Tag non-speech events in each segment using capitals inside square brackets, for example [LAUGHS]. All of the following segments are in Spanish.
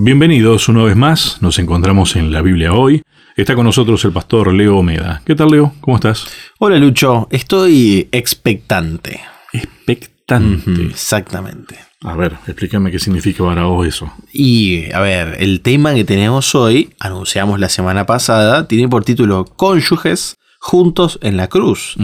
Bienvenidos una vez más, nos encontramos en la Biblia hoy. Está con nosotros el pastor Leo Omeda. ¿Qué tal, Leo? ¿Cómo estás? Hola, Lucho. Estoy expectante. Expectante. Exactamente. A ver, explícame qué significa para vos eso. Y, a ver, el tema que tenemos hoy, anunciamos la semana pasada, tiene por título Cónyuges juntos en la cruz.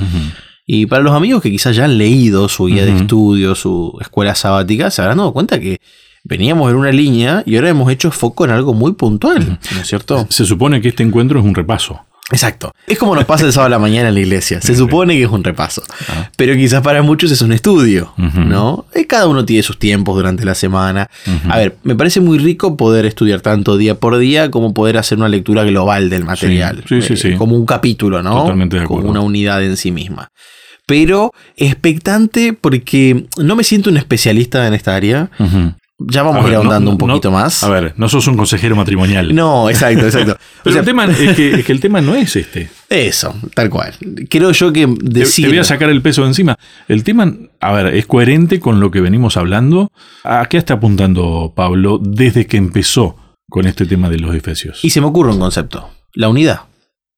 Y para los amigos que quizás ya han leído su guía de estudio, su escuela sabática, se habrán dado cuenta que veníamos en una línea y ahora hemos hecho foco en algo muy puntual, ¿no es cierto? Se supone que este encuentro es un repaso. Exacto. Es como nos pasa el sábado a la mañana en la iglesia. Se supone que es un repaso. Ah. Pero quizás para muchos es un estudio. ¿no? Eh, Cada uno tiene sus tiempos durante la semana. A ver, me parece muy rico poder estudiar tanto día por día como poder hacer una lectura global del material. sí, sí, Eh, sí. Como un capítulo, ¿no? Totalmente de Como acuerdo. una unidad en sí misma. Pero expectante porque no me siento un especialista en esta área. Ujú. Ya vamos A a ir ver, no- ahondando un no- poquito más. A ver, no sos un consejero matrimonial. No, exacto, exacto. [LAUGHS] O Pero sea, el tema es que, es que el tema no es este. Eso, tal cual. Creo yo que Te, decir... te voy a sacar el peso de encima. El tema, a ver, es coherente con lo que venimos hablando. ¿A qué está apuntando Pablo desde que empezó con este tema de los efesios? Y se me ocurre un concepto, la unidad.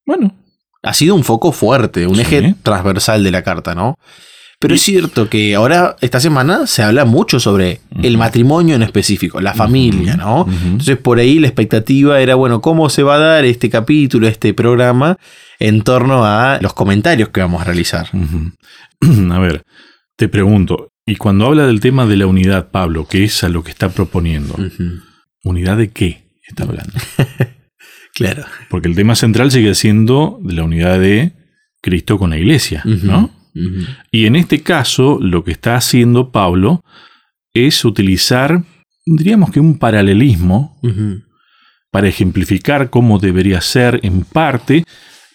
bueno, Ha sido un foco fuerte, un Sí. eje transversal de la carta, ¿no? Pero es cierto que ahora, esta semana, se habla mucho sobre el matrimonio en específico, la familia, ¿no? Entonces, por ahí la expectativa era, bueno, ¿cómo se va a dar este capítulo, este programa, en torno a los comentarios que vamos a realizar? [CLEARS THROAT] A ver, te pregunto, y cuando habla del tema de la unidad, Pablo, que es a lo que está proponiendo. ¿unidad de qué está hablando? [LAUGHS] Claro. Porque el tema central sigue siendo de la unidad de Cristo con la iglesia, Ujú. Y en este caso, lo que está haciendo Pablo es utilizar, diríamos que un paralelismo para ejemplificar cómo debería ser en parte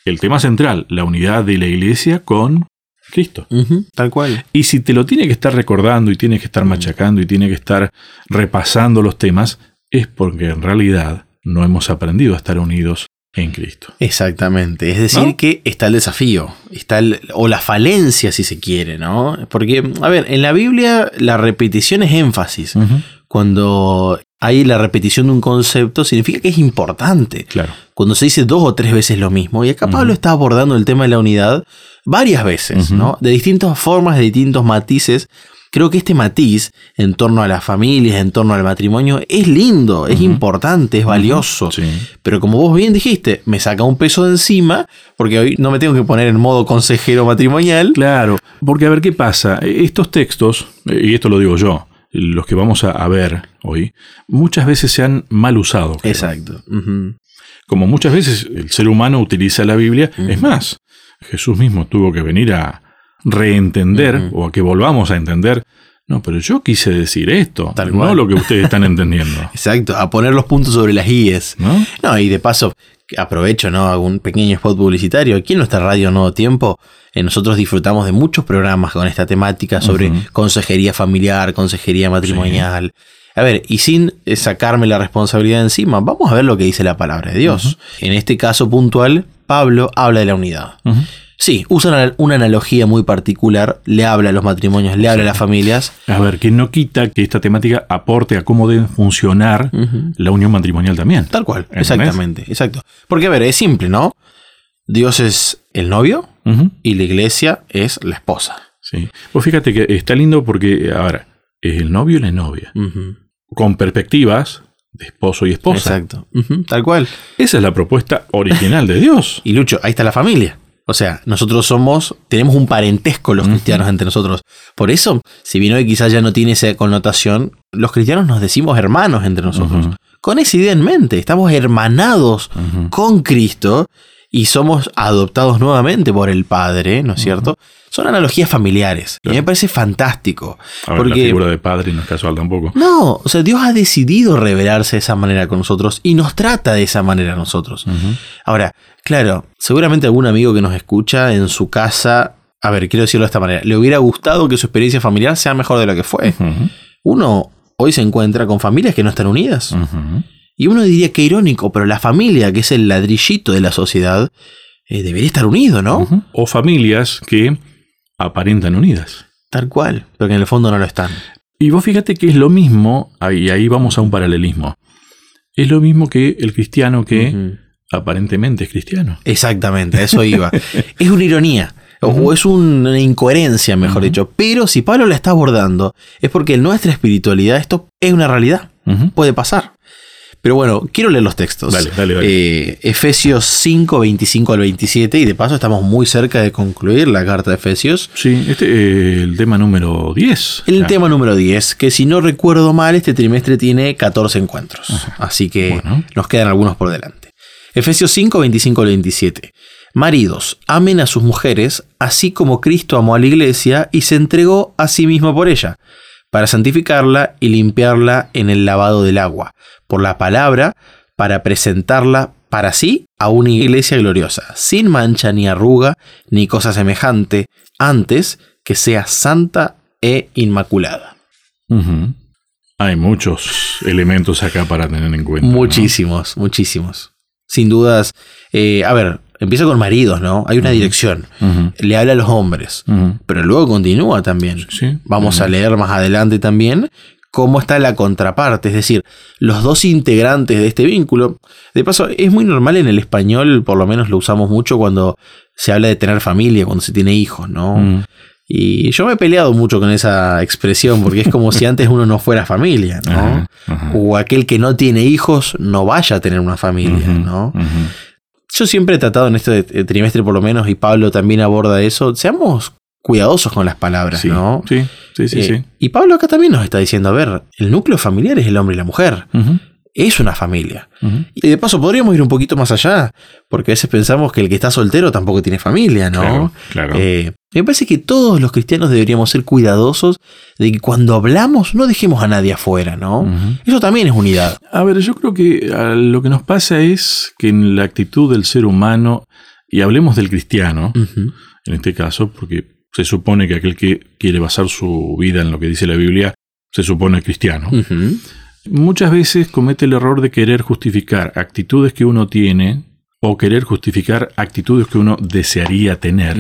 el tema central, la unidad de la iglesia con Cristo. Tal cual. Y si te lo tiene que estar recordando y tiene que estar machacando y tiene que estar repasando los temas, es porque en realidad no hemos aprendido a estar unidos en Cristo. Exactamente. Es decir, ¿No? que está el desafío, está el- o la falencia, si se quiere, ¿no? Porque, a ver, en la Biblia la repetición es énfasis. Cuando hay la repetición de un concepto, significa que es importante. Claro. Cuando se dice dos o tres veces lo mismo, y acá Pablo está abordando el tema de la unidad varias veces. ¿no? De distintas formas, de distintos matices. Creo que este matiz en torno a las familias, en torno al matrimonio, es lindo, es importante, es valioso. Sí. Pero como vos bien dijiste, me saca un peso de encima porque hoy no me tengo que poner en modo consejero matrimonial. Claro, porque a ver qué pasa. Estos textos, eh, y esto lo digo yo, los que vamos a, ver hoy, muchas veces se han mal usado. creo. Exacto. Como muchas veces el ser humano utiliza la Biblia, es más, Jesús mismo tuvo que venir a reentender o a que volvamos a entender. No, pero yo quise decir esto, Tal no cual. lo que ustedes están entendiendo. [LAUGHS] Exacto, a poner los puntos sobre las IES. ¿No? No, y de paso, aprovecho, ¿no? Hago un pequeño spot publicitario. Aquí en nuestra radio Nuevo Tiempo, eh, nosotros disfrutamos de muchos programas con esta temática sobre consejería familiar, consejería matrimonial. A ver, y sin eh, sacarme la responsabilidad encima, vamos a ver lo que dice la palabra de Dios. En este caso puntual, Pablo habla de la unidad. Sí, usa una, analogía muy particular, le habla a los matrimonios, le habla a las familias. A ver, que no quita que esta temática aporte a cómo debe funcionar la unión matrimonial también. Tal cual, ¿Entendés? exactamente, exacto. Porque, a ver, es simple, ¿no? Dios es el novio y la iglesia es la esposa. Sí. Pues fíjate que está lindo porque, a ver, es el novio y la novia, con perspectivas de esposo y esposa. Exacto, tal cual. Esa es la propuesta original de Dios. [LAUGHS] Y Lucho, ahí está la familia. O sea, nosotros somos, tenemos un parentesco los cristianos entre nosotros. Por eso, si bien hoy quizás ya no tiene esa connotación, los cristianos nos decimos hermanos entre nosotros. Ujú. Con esa idea en mente, estamos hermanados con Cristo y somos adoptados nuevamente por el Padre, ¿no es cierto? Son analogías familiares. Y a mí me parece fantástico. A ver, la porque figura de padre no es casual tampoco. no, o sea, Dios ha decidido revelarse de esa manera con nosotros y nos trata de esa manera a nosotros. Ahora, claro, seguramente algún amigo que nos escucha en su casa, a ver, quiero decirlo de esta manera, le hubiera gustado que su experiencia familiar sea mejor de lo que fue. Uno hoy se encuentra con familias que no están unidas. Ujú. Y uno diría que irónico, pero la familia, que es el ladrillito de la sociedad, eh, debería estar unido, ¿no? O familias que aparentan unidas. Tal cual, pero que en el fondo no lo están. Y vos fíjate que es lo mismo, y ahí vamos a un paralelismo. Es lo mismo que el cristiano que aparentemente es cristiano. Exactamente, a eso [LAUGHS] iba. es una ironía. O es una incoherencia, mejor dicho. Pero si Pablo la está abordando, es porque en nuestra espiritualidad esto es una realidad. Puede pasar. Pero bueno, quiero leer los textos. Dale, dale, dale. Eh, Efesios 5, 25 al 27. Y de paso estamos muy cerca de concluir la carta de Efesios. Sí, este es el tema número 10. El tema número 10, que si no recuerdo mal, este trimestre tiene 14 encuentros. Así que nos quedan algunos por delante. Efesios 5, 25 al 27. Maridos, amen a sus mujeres, así como Cristo amó a la iglesia y se entregó a sí mismo por ella, para santificarla y limpiarla en el lavado del agua, por la palabra, para presentarla para sí a una iglesia gloriosa, sin mancha ni arruga ni cosa semejante, antes que sea santa e inmaculada. Hay muchos elementos acá para tener en cuenta. Muchísimos, muchísimos. Sin dudas, eh, a ver, empieza con maridos, ¿no? Hay una dirección. Le habla a los hombres, pero luego continúa también. Vamos a leer más adelante también cómo está la contraparte, es decir, los dos integrantes de este vínculo. De paso, es muy normal en el español, por lo menos lo usamos mucho cuando se habla de tener familia, cuando se tiene hijos, ¿no? Y yo me he peleado mucho con esa expresión, porque es como si antes uno no fuera familia, ¿no? O aquel que no tiene hijos no vaya a tener una familia, ¿no? Yo siempre he tratado en este trimestre por lo menos, y Pablo también aborda eso, seamos cuidadosos con las palabras, ¿no? Sí, sí, sí, sí, Y Pablo acá también nos está diciendo, a ver, el núcleo familiar es el hombre y la mujer. Es una familia. Y de paso podríamos ir un poquito más allá, porque a veces pensamos que el que está soltero tampoco tiene familia, ¿no? Claro, claro. Eh, me parece que todos los cristianos deberíamos ser cuidadosos de que cuando hablamos no dejemos a nadie afuera, ¿no? Eso también es unidad. A ver, yo creo que lo que nos pasa es que en la actitud del ser humano, y hablemos del cristiano, en este caso, porque se supone que aquel que quiere basar su vida en lo que dice la Biblia, se supone cristiano. Muchas veces comete el error de querer justificar actitudes que uno tiene o querer justificar actitudes que uno desearía tener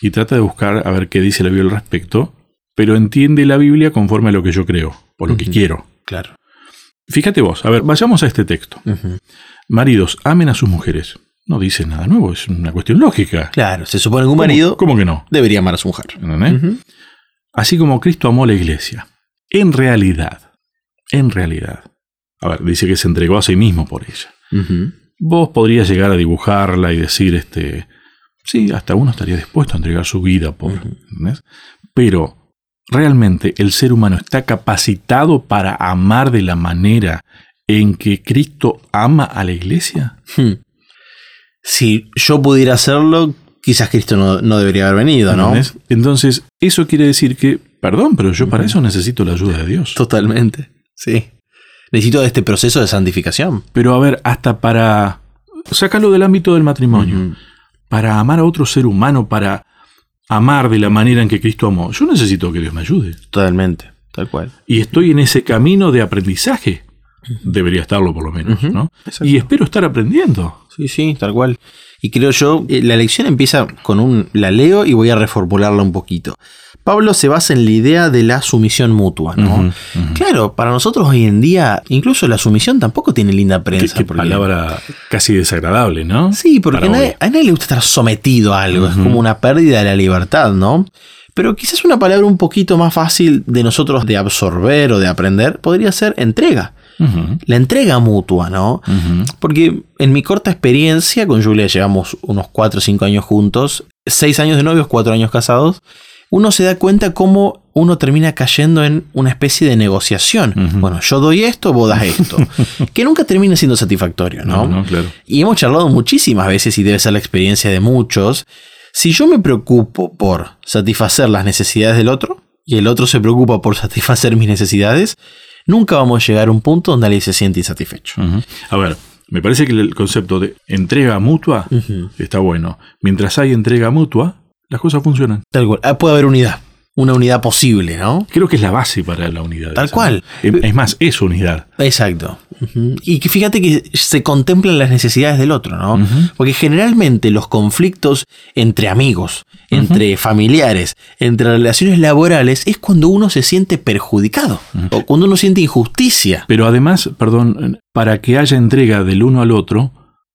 y trata de buscar a ver qué dice la Biblia al respecto, pero entiende la Biblia conforme a lo que yo creo o lo que quiero. Claro. Fíjate vos, a ver, vayamos a este texto. Maridos, amen a sus mujeres. No dice nada nuevo, es una cuestión lógica. Claro, se supone que un marido ¿Cómo que no? debería amar a su mujer. Así como Cristo amó a la iglesia. En realidad, en realidad. A ver, dice que se entregó a sí mismo por ella. Vos podrías llegar a dibujarla y decir, este, Sí, hasta uno estaría dispuesto a entregar su vida por. Pero realmente el ser humano está capacitado para amar de la manera en que Cristo ama a la iglesia. Si yo pudiera hacerlo, quizás Cristo no, debería haber venido, ¿no? Entonces, eso quiere decir que, perdón, pero yo para eso necesito la ayuda de Dios. Totalmente, sí. Necesito este proceso de santificación. Pero a ver, hasta para... Sácalo del ámbito del matrimonio para amar a otro ser humano, para amar de la manera en que Cristo amó, yo necesito que Dios me ayude. Totalmente, tal cual. Y estoy en ese camino de aprendizaje. Debería estarlo por lo menos, ¿no? Y espero estar aprendiendo. Sí, sí, tal cual. Y creo yo, eh, la lección empieza con un, la leo y voy a reformularla un poquito. Pablo se basa en la idea de la sumisión mutua, ¿no? Claro, para nosotros hoy en día, incluso la sumisión tampoco tiene linda prensa. Qué, palabra casi desagradable, ¿no? Sí, porque a nadie, le gusta estar sometido a algo, es como una pérdida de la libertad, ¿no? Pero quizás una palabra un poquito más fácil de nosotros de absorber o de aprender podría ser entrega. La entrega mutua, ¿no? Porque en mi corta experiencia, con Julia llevamos unos 4 o 5 años juntos, 6 años de novios, 4 años casados, uno se da cuenta cómo uno termina cayendo en una especie de negociación. Bueno, yo doy esto, vos das esto. [LAUGHS] que nunca termina siendo satisfactorio, ¿no? no claro. Y hemos charlado muchísimas veces, y debe ser la experiencia de muchos. Si yo me preocupo por satisfacer las necesidades del otro, y el otro se preocupa por satisfacer mis necesidades, nunca vamos a llegar a un punto donde alguien se siente insatisfecho. A ver, me parece que el concepto de entrega mutua está bueno. Mientras hay entrega mutua, las cosas funcionan. Tal cual. Ah, puede haber unidad. Una unidad posible, ¿no? Creo que es la base para la unidad. Tal cual. Es más, es unidad. Exacto. Y que fíjate que se contemplan las necesidades del otro, ¿no? Porque generalmente los conflictos entre amigos, entre familiares, entre relaciones laborales, es cuando uno se siente perjudicado o cuando uno siente injusticia. Pero además, perdón, para que haya entrega del uno al otro,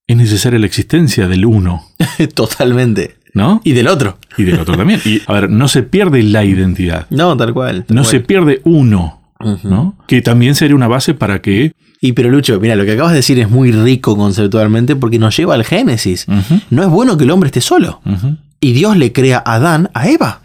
es necesaria la existencia del uno. [LAUGHS] Totalmente. ¿No? Y del otro. Y del otro también. Y a ver, no se pierde la identidad. No, tal cual. no se pierde uno. ¿no? Que también sería una base para que... Y pero Lucho, mira, lo que acabas de decir es muy rico conceptualmente porque nos lleva al Génesis. No es bueno que el hombre esté solo. Y Dios le crea a Adán a Eva.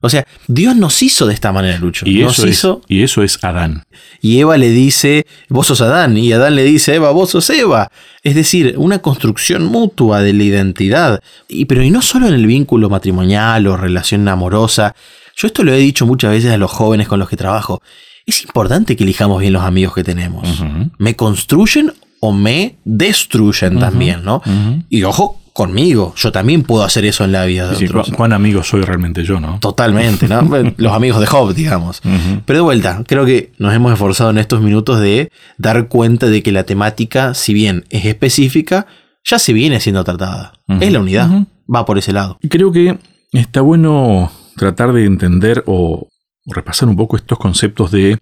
O sea, Dios nos hizo de esta manera, Lucho. Y nos eso, hizo, es, y eso es Adán. Y Eva le dice, vos sos Adán. Y Adán le dice, Eva, vos sos Eva. Es decir, una construcción mutua de la identidad. Y, pero y no solo en el vínculo matrimonial o relación amorosa. Yo esto lo he dicho muchas veces a los jóvenes con los que trabajo. Es importante que elijamos bien los amigos que tenemos. ¿Me construyen o me destruyen también, no? Y ojo, conmigo. Yo también puedo hacer eso en la vida de otros. ¿Cuán amigo soy realmente yo, no? Totalmente, ¿no? [LAUGHS] Los amigos de Job, digamos. Pero de vuelta, creo que nos hemos esforzado en estos minutos de dar cuenta de que la temática, si bien es específica, ya se viene siendo tratada. Es la unidad. Va por ese lado. Creo que está bueno tratar de entender o repasar un poco estos conceptos de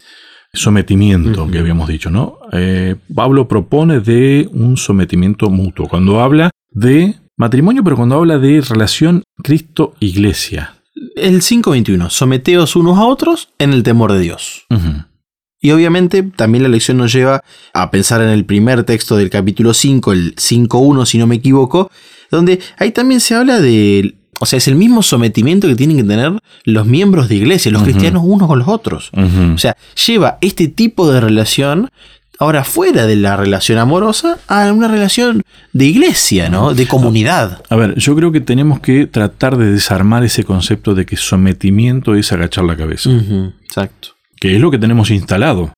sometimiento que habíamos dicho, ¿no? Eh, Pablo propone de un sometimiento mutuo. Cuando habla de matrimonio, pero cuando habla de relación Cristo-Iglesia. El 5.21, someteos unos a otros en el temor de Dios. Y obviamente también la lección nos lleva a pensar en el primer texto del capítulo 5, el 5.1 si no me equivoco, donde ahí también se habla de o sea, es el mismo sometimiento que tienen que tener los miembros de iglesia, los cristianos unos con los otros. O sea, lleva este tipo de relación ahora fuera de la relación amorosa a una relación de iglesia, ¿no? De comunidad. A ver, yo creo que tenemos que tratar de desarmar ese concepto de que sometimiento es agachar la cabeza. Exacto. Que es lo que tenemos instalado.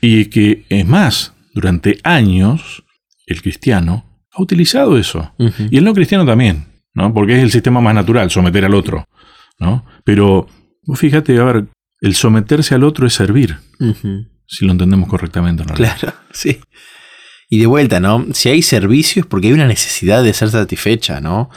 Y que, es más, durante años el cristiano ha utilizado eso. Y el no cristiano también. ¿No? Porque es el sistema más natural, someter al otro, ¿no? Pero fíjate, a ver, el someterse al otro es servir, si lo entendemos correctamente. ¿no? Claro, [LAUGHS] sí. Y de vuelta, ¿no? Si hay servicios, porque hay una necesidad de ser satisfecha, ¿no?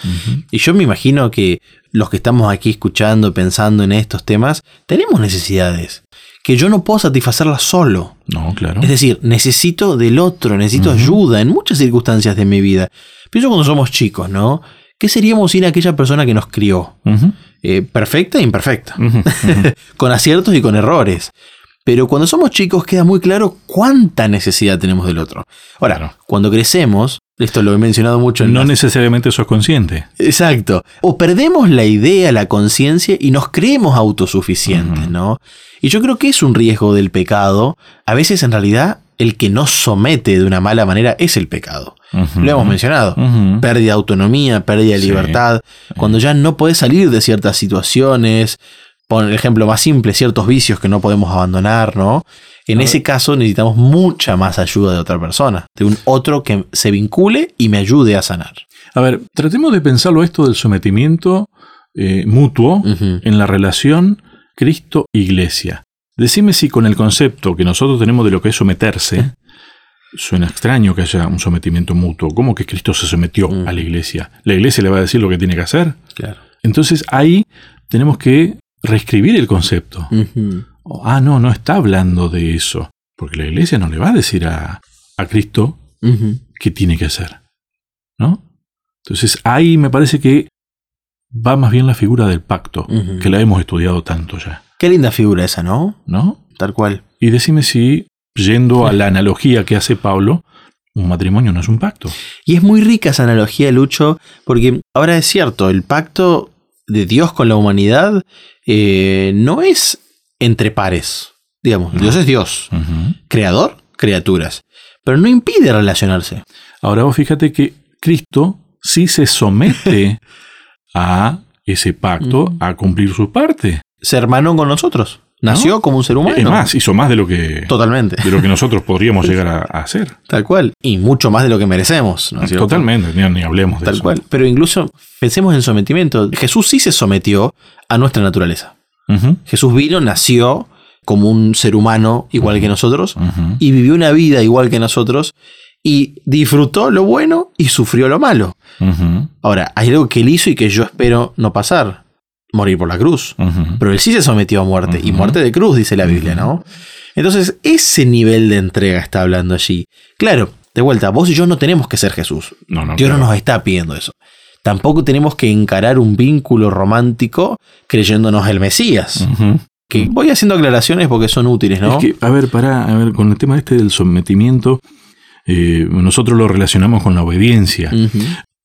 Y yo me imagino que los que estamos aquí escuchando, pensando en estos temas, tenemos necesidades que yo no puedo satisfacerlas solo. No, claro. Es decir, necesito del otro, necesito ayuda en muchas circunstancias de mi vida. Pienso cuando somos chicos, ¿no? ¿Qué seríamos sin aquella persona que nos crió? Eh, perfecta e imperfecta, [LAUGHS] con aciertos y con errores. Pero cuando somos chicos queda muy claro cuánta necesidad tenemos del otro. Ahora, cuando crecemos, esto lo he mencionado mucho en No necesariamente sos consciente. Exacto. O perdemos la idea, la conciencia y nos creemos autosuficientes, ¿no? Y yo creo que es un riesgo del pecado. A veces en realidad el que nos somete de una mala manera es el pecado. Lo hemos mencionado. Pérdida de autonomía, pérdida de libertad. Cuando ya no puedes salir de ciertas situaciones. Por el ejemplo más simple, ciertos vicios que no podemos abandonar, ¿no? En ese caso necesitamos mucha más ayuda de otra persona, de un otro que se vincule y me ayude a sanar. A ver, tratemos de pensarlo esto del sometimiento eh, mutuo en la relación Cristo-Iglesia. Decime si con el concepto que nosotros tenemos de lo que es someterse, suena extraño que haya un sometimiento mutuo. ¿Cómo que Cristo se sometió a la iglesia? ¿La iglesia le va a decir lo que tiene que hacer? Claro. Entonces ahí tenemos que reescribir el concepto. ah, no, no está hablando de eso. Porque la iglesia no le va a decir a, Cristo qué tiene que hacer. ¿No? Entonces ahí me parece que va más bien la figura del pacto, que la hemos estudiado tanto ya. Qué linda figura esa, ¿no? ¿No? Tal cual. Y decime si, yendo a la analogía que hace Pablo, un matrimonio no es un pacto. Y es muy rica esa analogía, Lucho, porque ahora es cierto, el pacto de Dios con la humanidad eh, no es entre pares. Digamos, Dios es Dios. Creador, criaturas. Pero no impide relacionarse. Ahora vos fíjate que Cristo sí se somete [LAUGHS] a ese pacto, a cumplir su parte se hermanó con nosotros. Nació como un ser humano. Es más, hizo más de lo que. Totalmente. De lo que nosotros [LAUGHS] podríamos llegar a, hacer. Tal cual. Y mucho más de lo que merecemos. Totalmente, ni, hablemos de Tal eso. cual. Pero incluso pensemos en sometimiento. Jesús sí se sometió a nuestra naturaleza. Jesús vino, nació, como un ser humano igual que nosotros y vivió una vida igual que nosotros y disfrutó lo bueno y sufrió lo malo. Ahora, hay algo que él hizo y que yo espero no pasar, morir por la cruz. Pero él sí se sometió a muerte y muerte de cruz, dice la Biblia, ¿no? Entonces, ese nivel de entrega está hablando allí. Claro, de vuelta, vos y yo no tenemos que ser Jesús. Dios no nos está pidiendo eso. Tampoco tenemos que encarar un vínculo romántico creyéndonos el Mesías. Que voy haciendo aclaraciones porque son útiles, ¿no? Es que, a ver, para, a ver, con el tema este del sometimiento, eh, nosotros lo relacionamos con la obediencia.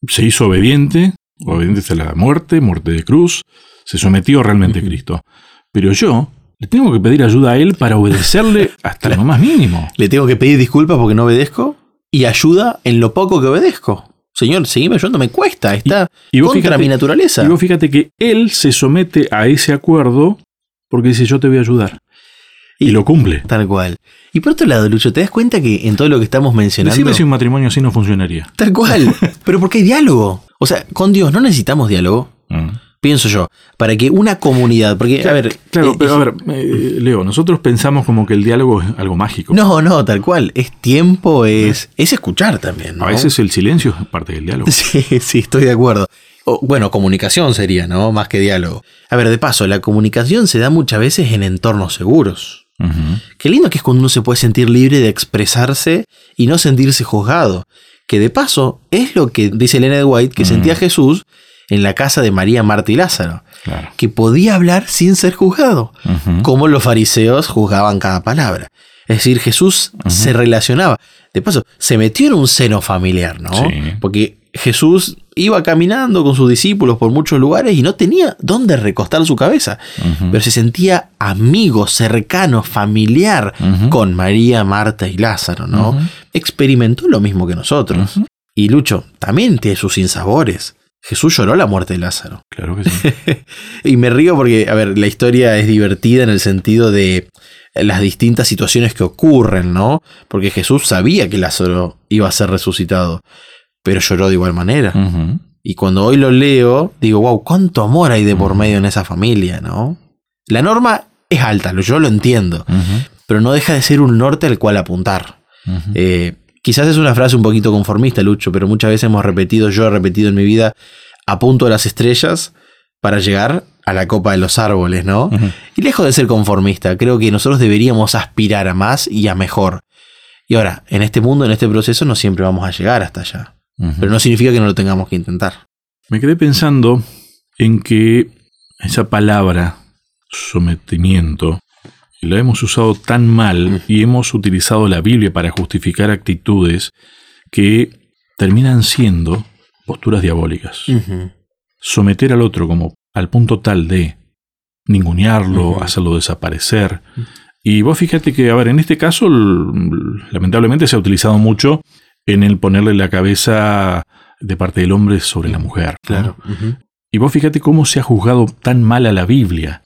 Se hizo obediente, obediente hasta la muerte, muerte de cruz, se sometió realmente a Cristo. Pero yo le tengo que pedir ayuda a Él para obedecerle [LAUGHS] hasta lo más mínimo. Le tengo que pedir disculpas porque no obedezco y ayuda en lo poco que obedezco. Señor, seguime ayudando, me cuesta, está y, contra mi naturaleza. Y vos fíjate que él se somete a ese acuerdo porque dice yo te voy a ayudar. Y, lo cumple. Tal cual. Y por otro lado, Lucho, ¿te das cuenta que en todo lo que estamos mencionando. Decime si un matrimonio así no funcionaría. Tal cual. [LAUGHS] Pero porque hay diálogo. O sea, con Dios no necesitamos diálogo. Mm pienso yo, para que una comunidad, porque, a ver... Claro, eh, pero a ver, eh, Leo, nosotros pensamos como que el diálogo es algo mágico. No, no, tal cual, es tiempo, es, es escuchar también. ¿no? A veces el silencio es parte del diálogo. [LAUGHS] Sí, sí, estoy de acuerdo. bueno, comunicación sería, ¿no? Más que diálogo. A ver, de paso, la comunicación se da muchas veces en entornos seguros. Qué lindo que es cuando uno se puede sentir libre de expresarse y no sentirse juzgado. Que de paso es lo que dice Elena de White, que sentía Jesús en la casa de María, Marta y Lázaro, que podía hablar sin ser juzgado, como los fariseos juzgaban cada palabra. Es decir, Jesús se relacionaba. De paso, se metió en un seno familiar, ¿no? Porque Jesús iba caminando con sus discípulos por muchos lugares y no tenía dónde recostar su cabeza, pero se sentía amigo, cercano, familiar con María, Marta y Lázaro, ¿no? Experimentó lo mismo que nosotros. Y Lucho también tiene sus sinsabores. Jesús lloró la muerte de Lázaro. Claro que sí. [LAUGHS] y me río porque, a ver, la historia es divertida en el sentido de las distintas situaciones que ocurren, ¿no? Porque Jesús sabía que Lázaro iba a ser resucitado, pero lloró de igual manera. Y cuando hoy lo leo, digo, wow, cuánto amor hay de por medio en esa familia, ¿no? La norma es alta, yo lo entiendo, pero no deja de ser un norte al cual apuntar. Eh, Quizás es una frase un poquito conformista, Lucho, pero muchas veces hemos repetido, yo he repetido en mi vida, a punto de las estrellas para llegar a la copa de los árboles, ¿no? Y lejos de ser conformista, creo que nosotros deberíamos aspirar a más y a mejor. Y ahora, en este mundo, en este proceso, no siempre vamos a llegar hasta allá. Pero no significa que no lo tengamos que intentar. Me quedé pensando en que esa palabra, sometimiento, la hemos usado tan mal y hemos utilizado la Biblia para justificar actitudes que terminan siendo posturas diabólicas. Someter al otro como al punto tal de ningunearlo, hacerlo desaparecer. Y vos fíjate que, a ver, en este caso, lamentablemente se ha utilizado mucho en el ponerle la cabeza de parte del hombre sobre la mujer. Claro. Y vos fíjate cómo se ha juzgado tan mal a la Biblia.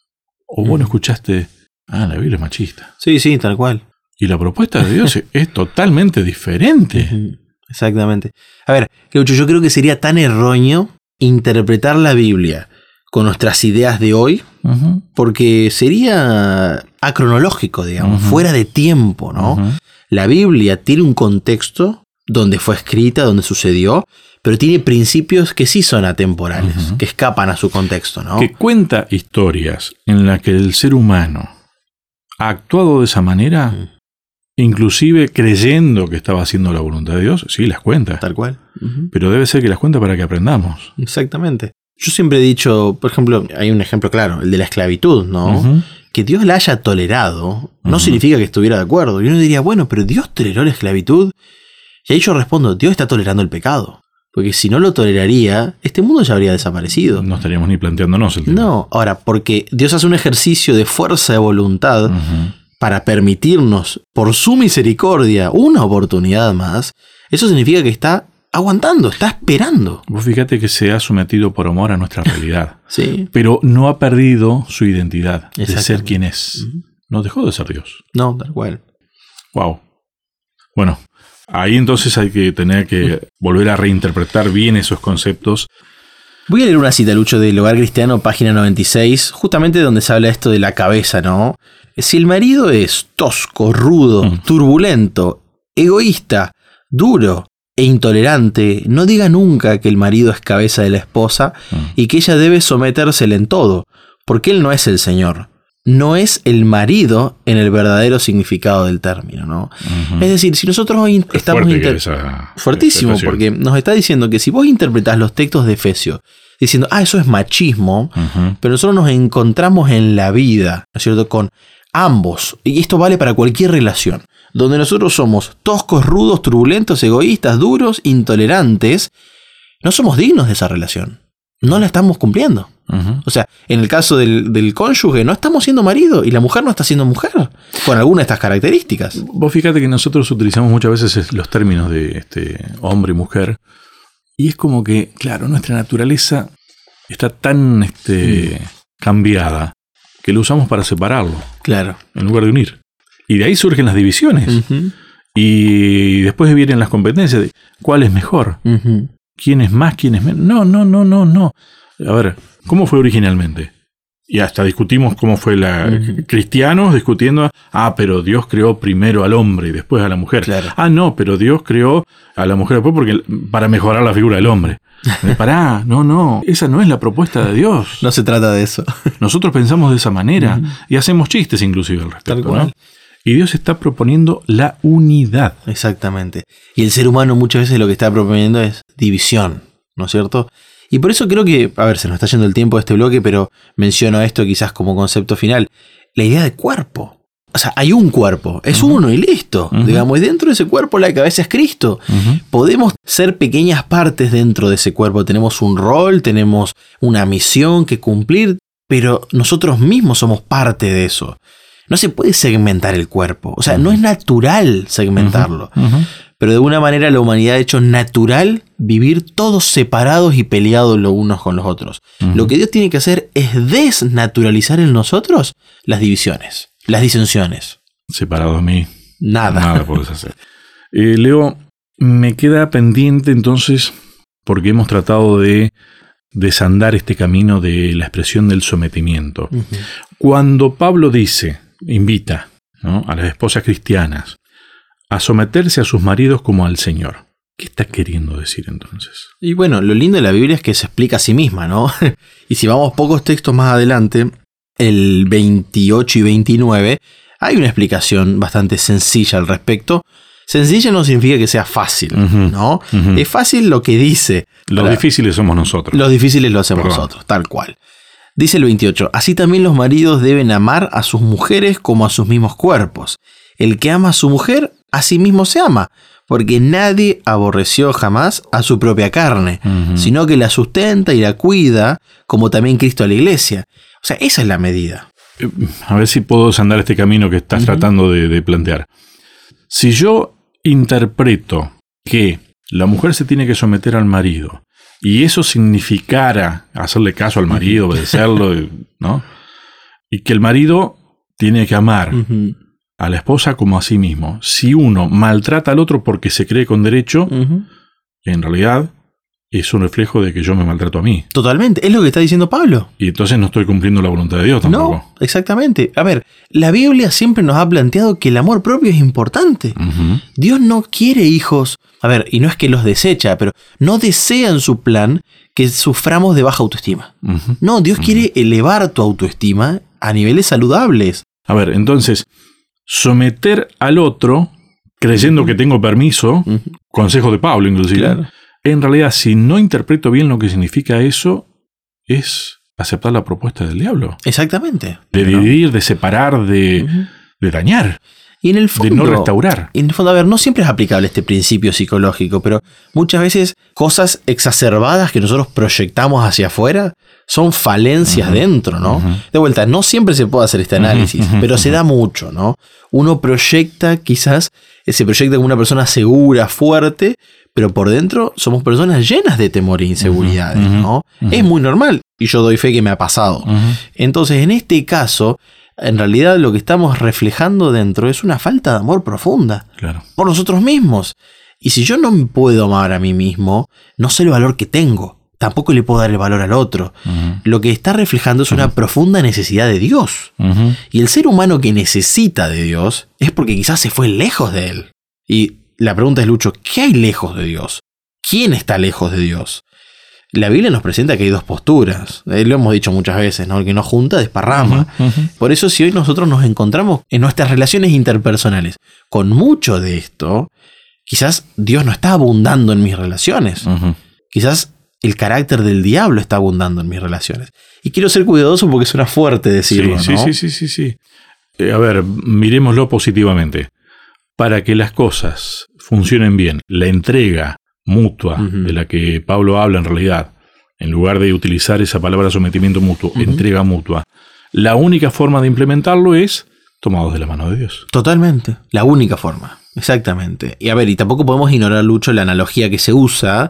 O vos no escuchaste Ah, la Biblia es machista. Sí, sí, tal cual. Y la propuesta de Dios [LAUGHS] es totalmente diferente. Exactamente. A ver, yo creo que sería tan erróneo interpretar la Biblia con nuestras ideas de hoy, porque sería acronológico, digamos, fuera de tiempo, ¿no? La Biblia tiene un contexto donde fue escrita, donde sucedió, pero tiene principios que sí son atemporales, que escapan a su contexto, ¿no? Que cuenta historias en las que el ser humano ha actuado de esa manera, inclusive creyendo que estaba haciendo la voluntad de Dios, sí, las cuenta. Tal cual. Pero debe ser que las cuenta para que aprendamos. Exactamente. Yo siempre he dicho, por ejemplo, hay un ejemplo claro, el de la esclavitud, ¿no? Que Dios la haya tolerado no significa que estuviera de acuerdo. Y uno diría, bueno, pero Dios toleró la esclavitud. Y ahí yo respondo, Dios está tolerando el pecado. Porque si no lo toleraría, este mundo ya habría desaparecido. No estaríamos ni planteándonos el tema. No, ahora, porque Dios hace un ejercicio de fuerza de voluntad para permitirnos, por su misericordia, una oportunidad más, eso significa que está aguantando, está esperando. Vos fíjate que se ha sometido por amor a nuestra realidad. [LAUGHS] sí. Pero no ha perdido su identidad de ser quien es. No dejó de ser Dios. No, tal cual. Wow. Bueno, Ahí entonces hay que tener que [LAUGHS] volver a reinterpretar bien esos conceptos. Voy a leer una cita, Lucho, del Hogar Cristiano, página 96, justamente donde se habla esto de la cabeza, ¿no? si el marido es tosco, rudo, Mm. turbulento, egoísta, duro e intolerante, no diga nunca que el marido es cabeza de la esposa Mm. y que ella debe sometérsele en todo, porque él no es el Señor. No es el marido en el verdadero significado del término, ¿no? Es decir, si nosotros hoy Es estamos fuerte esa fuertísimo, porque nos está diciendo que si vos interpretás los textos de Efesio diciendo, ah, eso es machismo, pero nosotros nos encontramos en la vida, ¿no es cierto?, con ambos, y esto vale para cualquier relación, donde nosotros somos toscos, rudos, turbulentos, egoístas, duros, intolerantes, no somos dignos de esa relación, no la estamos cumpliendo. O sea, en el caso del, del cónyuge, no estamos siendo marido y la mujer no está siendo mujer, con alguna de estas características. Vos fíjate que nosotros utilizamos muchas veces es- los términos de este, hombre y mujer, y es como que, claro, nuestra naturaleza está tan este, cambiada que lo usamos para separarlo, Claro. en lugar de unir. Y de ahí surgen las divisiones. Y después vienen las competencias de cuál es mejor. Quién es más, quién es menos. No, no, no, no, no. A ver, ¿cómo fue originalmente? Y hasta discutimos cómo fue la... Cristianos discutiendo, ah, pero Dios creó primero al hombre y después a la mujer. Claro. Ah, no, pero Dios creó a la mujer después porque, para mejorar la figura del hombre. [LAUGHS] Pará, no, no, esa no es la propuesta de Dios. No se trata de eso. Nosotros pensamos de esa manera y hacemos chistes inclusive al respecto. Tal cual. ¿no? Y Dios está proponiendo la unidad. Exactamente. Y el ser humano muchas veces lo que está proponiendo es división, ¿no es cierto? Y por eso creo que, a ver, se nos está yendo el tiempo de este bloque, pero menciono esto quizás como concepto final. La idea de cuerpo. O sea, hay un cuerpo, es uno y listo. Digamos, y dentro de ese cuerpo la cabeza es Cristo. Podemos ser pequeñas partes dentro de ese cuerpo. Tenemos un rol, tenemos una misión que cumplir, pero nosotros mismos somos parte de eso. No se puede segmentar el cuerpo. O sea, no es natural segmentarlo. Pero de alguna manera la humanidad ha hecho natural vivir todos separados y peleados los unos con los otros. Lo que Dios tiene que hacer es desnaturalizar en nosotros las divisiones, las disensiones. Separado a mí, Nada. nada podés hacer. Eh, Leo, me queda pendiente entonces, porque hemos tratado de desandar este camino de la expresión del sometimiento. Cuando Pablo dice, invita ¿no? a las esposas cristianas a someterse a sus maridos como al Señor, ¿qué está queriendo decir entonces? Y bueno, lo lindo de la Biblia es que se explica a sí misma, ¿no? [LAUGHS] y si vamos pocos textos más adelante, el 28 y 29, hay una explicación bastante sencilla al respecto. Sencilla no significa que sea fácil. ¿no? Es fácil lo que dice. Los difíciles somos nosotros. Los difíciles lo hacemos Perdón. nosotros, tal cual. Dice el 28, así también los maridos deben amar a sus mujeres como a sus mismos cuerpos. El que ama a su mujer, a sí mismo se ama, porque nadie aborreció jamás a su propia carne, sino que la sustenta y la cuida, como también Cristo a la iglesia. O sea, esa es la medida. Eh, A ver si puedo desandar este camino que estás tratando de, de plantear. Si yo interpreto que la mujer se tiene que someter al marido y eso significara hacerle caso al marido, obedecerlo, ¿no? Y que el marido tiene que amar a la esposa como a sí mismo. Si uno maltrata al otro porque se cree con derecho, en realidad es un reflejo de que yo me maltrato a mí. Totalmente, es lo que está diciendo Pablo. Y entonces no estoy cumpliendo la voluntad de Dios tampoco. No, exactamente. A ver, la Biblia siempre nos ha planteado que el amor propio es importante. Dios no quiere hijos. A ver, y no es que los desecha, pero no desea en su plan que suframos de baja autoestima. No, Dios quiere elevar tu autoestima a niveles saludables. A ver, entonces, someter al otro, creyendo que tengo permiso, consejo de Pablo inclusive, Claro. En realidad si no interpreto bien lo que significa eso, es aceptar la propuesta del diablo. Exactamente. De dividir, de separar, de, de dañar, Y en el de fondo, no restaurar. En el fondo, a ver, no siempre es aplicable este principio psicológico, pero muchas veces cosas exacerbadas que nosotros proyectamos hacia afuera son falencias dentro, ¿no? De vuelta, no siempre se puede hacer este análisis, pero se da mucho, ¿no? Uno proyecta, quizás, se proyecta como una persona segura, fuerte, pero por dentro somos personas llenas de temor e inseguridades, ¿no? Es muy normal, y yo doy fe que me ha pasado. Entonces, en este caso, en realidad lo que estamos reflejando dentro es una falta de amor profunda Claro. por nosotros mismos. Y si yo no me puedo amar a mí mismo, no sé el valor que tengo. Tampoco le puedo dar el valor al otro. Lo que está reflejando es una profunda necesidad de Dios. Y el ser humano que necesita de Dios es porque quizás se fue lejos de él. Y la pregunta es, Lucho, ¿qué hay lejos de Dios? ¿Quién está lejos de Dios? La Biblia nos presenta que hay dos posturas. Eh, lo hemos dicho muchas veces, ¿no? El que no junta desparrama. Por eso si hoy nosotros nos encontramos en nuestras relaciones interpersonales con mucho de esto, quizás Dios no está abundando en mis relaciones. Quizás el carácter del diablo está abundando en mis relaciones. Y quiero ser cuidadoso porque suena fuerte decirlo. Sí, sí, sí, sí, sí. Eh, a ver, miremoslo positivamente. Para que las cosas funcionen bien, la entrega mutua de la que Pablo habla en realidad, en lugar de utilizar esa palabra sometimiento mutuo, entrega mutua, la única forma de implementarlo es tomados de la mano de Dios. Totalmente, la única forma. Exactamente. Y a ver, y tampoco podemos ignorar, Lucho, la analogía que se usa,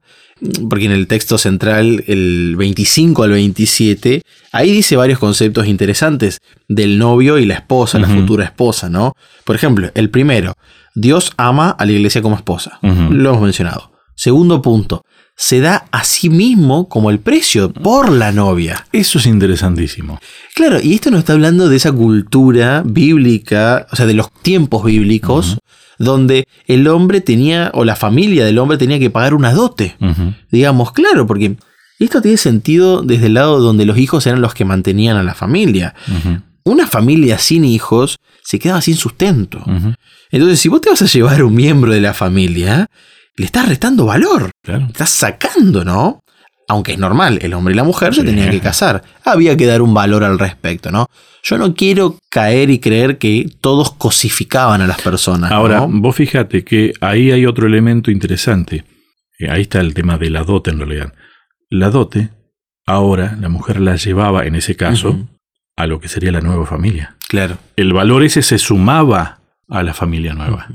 porque en el texto central, el 25 al 27, ahí dice varios conceptos interesantes del novio y la esposa, la futura esposa, ¿no? Por ejemplo, el primero, Dios ama a la iglesia como esposa. Lo hemos mencionado. Segundo punto, se da a sí mismo como el precio por la novia. Eso es interesantísimo. Claro, y esto nos está hablando de esa cultura bíblica, o sea, de los tiempos bíblicos, donde el hombre tenía, o la familia del hombre tenía que pagar una dote. Digamos, claro, porque esto tiene sentido desde el lado donde los hijos eran los que mantenían a la familia. Una familia sin hijos se quedaba sin sustento. Entonces, si vos te vas a llevar un miembro de la familia, le estás restando valor. Claro. Estás sacando, ¿no? Aunque es normal, el hombre y la mujer se tenían que casar. Había que dar un valor al respecto, ¿no? Yo no quiero caer y creer que todos cosificaban a las personas. Ahora, vos fíjate que ahí hay otro elemento interesante. Eh, ahí está el tema de la dote en realidad. La dote, ahora la mujer la llevaba, en ese caso, a lo que sería la nueva familia. Claro. El valor ese se sumaba a la familia nueva.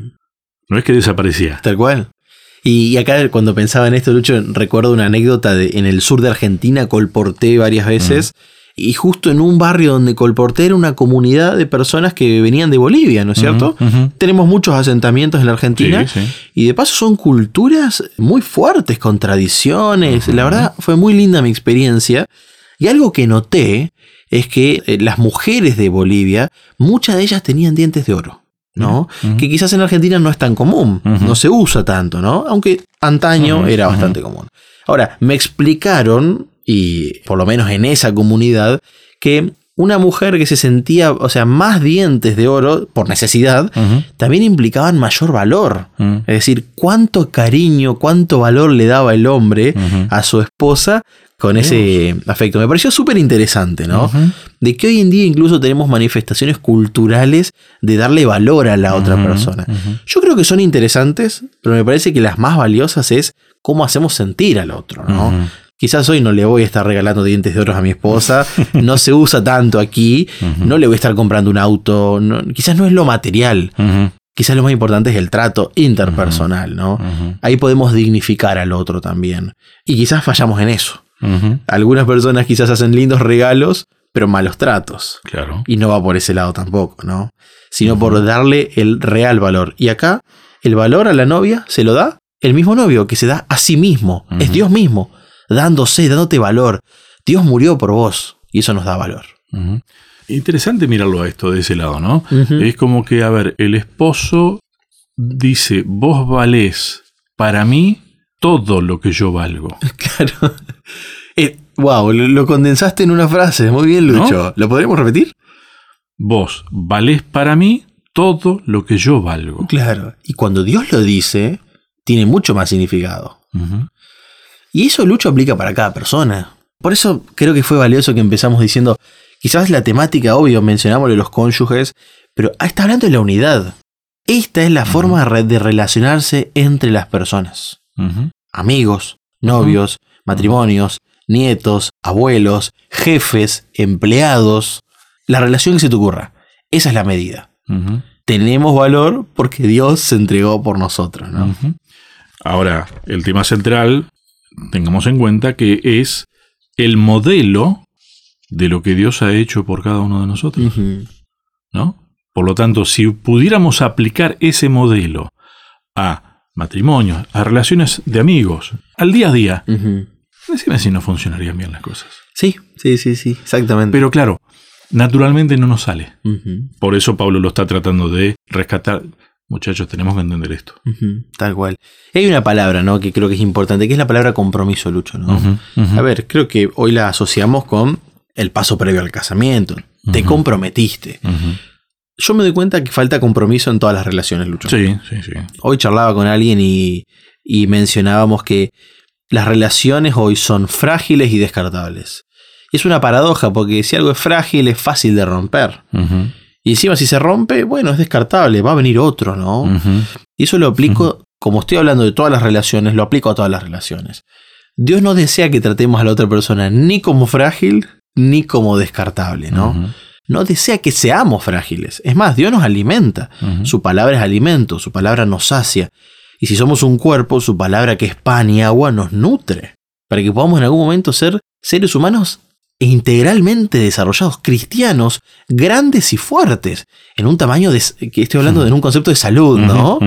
No es que desaparecía. Tal cual. Y acá cuando pensaba en esto, Lucho, recuerdo una anécdota de en el sur de Argentina, colporté varias veces. Y justo en un barrio donde colporté era una comunidad de personas que venían de Bolivia, ¿no es cierto? Tenemos muchos asentamientos en la Argentina. Y de paso son culturas muy fuertes, con tradiciones. La verdad fue muy linda mi experiencia. Y algo que noté es que eh, las mujeres de Bolivia, muchas de ellas tenían dientes de oro. ¿No? Que quizás en Argentina no es tan común, no se usa tanto, ¿no? Aunque antaño era bastante común. Ahora, me explicaron, y por lo menos en esa comunidad, que una mujer que se sentía, o sea, más dientes de oro por necesidad, también implicaban mayor valor. Es decir, cuánto cariño, cuánto valor le daba el hombre a su esposa con ese afecto. Me pareció súper interesante, ¿no? De que hoy en día incluso tenemos manifestaciones culturales de darle valor a la otra persona. Yo creo que son interesantes, pero me parece que las más valiosas es cómo hacemos sentir al otro, ¿no? Quizás hoy no le voy a estar regalando dientes de oro a mi esposa, [LAUGHS] no se usa tanto aquí, no le voy a estar comprando un auto, quizás no es lo material, quizás lo más importante es el trato interpersonal, ¿no? Ahí podemos dignificar al otro también. Y quizás fallamos en eso. Algunas personas quizás hacen lindos regalos, pero malos tratos. Claro. Y no va por ese lado tampoco, ¿no? Sino por darle el real valor. Y acá, el valor a la novia se lo da el mismo novio, que se da a sí mismo. Es Dios mismo, dándose, dándote valor. Dios murió por vos y eso nos da valor. Interesante mirarlo a esto de ese lado, ¿no? Es como que, a ver, el esposo dice, vos valés para mí todo lo que yo valgo. [LAUGHS] Claro. wow, eh, lo, condensaste en una frase. Muy bien, Lucho. ¿Lo podríamos repetir? Vos valés para mí todo lo que yo valgo. Claro. Y cuando Dios lo dice, tiene mucho más significado. Y eso, Lucho, aplica para cada persona. Por eso creo que fue valioso que empezamos diciendo, quizás la temática, obvio, mencionamos los cónyuges, pero está hablando de la unidad. Esta es la forma de relacionarse entre las personas amigos, novios, matrimonios, nietos, abuelos, jefes, empleados, la relación que se te ocurra. Esa es la medida. Tenemos valor porque Dios se entregó por nosotros. Ahora, el tema central, tengamos en cuenta que es el modelo de lo que Dios ha hecho por cada uno de nosotros. ¿No? Por lo tanto, si pudiéramos aplicar ese modelo a matrimonios, a relaciones de amigos, al día a día, Decime si no funcionarían bien las cosas. Sí, sí, sí, sí, exactamente. Pero claro, naturalmente no nos sale. Por eso Pablo lo está tratando de rescatar. Muchachos, tenemos que entender esto. tal cual. hay una palabra, ¿no? Que creo que es importante, que es la palabra compromiso, Lucho, ¿no? A ver, creo que hoy la asociamos con el paso previo al casamiento. Te comprometiste. Yo me doy cuenta que falta compromiso en todas las relaciones, Lucho. Sí, sí, sí. Hoy charlaba con alguien y, y mencionábamos que las relaciones hoy son frágiles y descartables. Y es una paradoja porque si algo es frágil es fácil de romper. Y encima si se rompe, bueno, es descartable, va a venir otro, ¿no? Y eso lo aplico, como estoy hablando de todas las relaciones, lo aplico a todas las relaciones. Dios no desea que tratemos a la otra persona ni como frágil ni como descartable, ¿no? No desea que seamos frágiles. Es más, Dios nos alimenta. Su palabra es alimento, su palabra nos sacia. Y si somos un cuerpo, su palabra que es pan y agua nos nutre, para que podamos en algún momento ser seres humanos integralmente desarrollados, cristianos, grandes y fuertes, en un tamaño de, que estoy hablando de un concepto de salud, ¿no?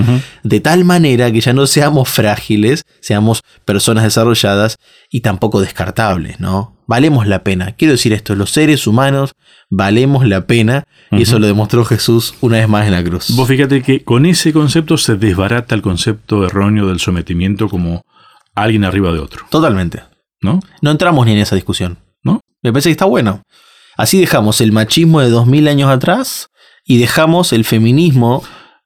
De tal manera que ya no seamos frágiles, seamos personas desarrolladas y tampoco descartables, ¿no? Valemos la pena. Quiero decir esto, los seres humanos valemos la pena y eso lo demostró Jesús una vez más en la cruz. Vos fíjate que con ese concepto se desbarata el concepto erróneo del sometimiento como alguien arriba de otro. Totalmente. ¿No? No entramos ni en esa discusión. ¿No? Me parece que está bueno. Así dejamos el machismo de dos mil años atrás y dejamos el feminismo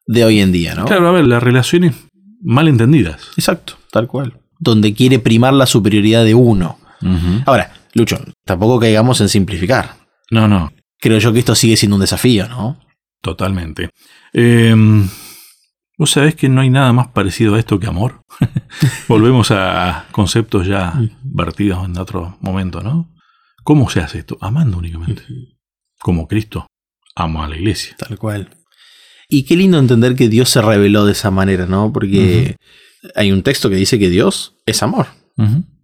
de hoy en día, ¿no? Claro, a ver, las relaciones mal entendidas. Exacto, tal cual. Donde quiere primar la superioridad de uno. Ahora, Lucho, tampoco caigamos en simplificar. No, no. Creo yo que esto sigue siendo un desafío, ¿no? Totalmente. Em, Vos sabés que no hay nada más parecido a esto que amor. [LAUGHS] Volvemos a conceptos ya vertidos en otro momento, ¿no? ¿Cómo se hace esto? Amando únicamente. Como Cristo ama a la iglesia. Tal cual. Y qué lindo entender que Dios se reveló de esa manera, ¿no? Porque hay un texto que dice que Dios es amor.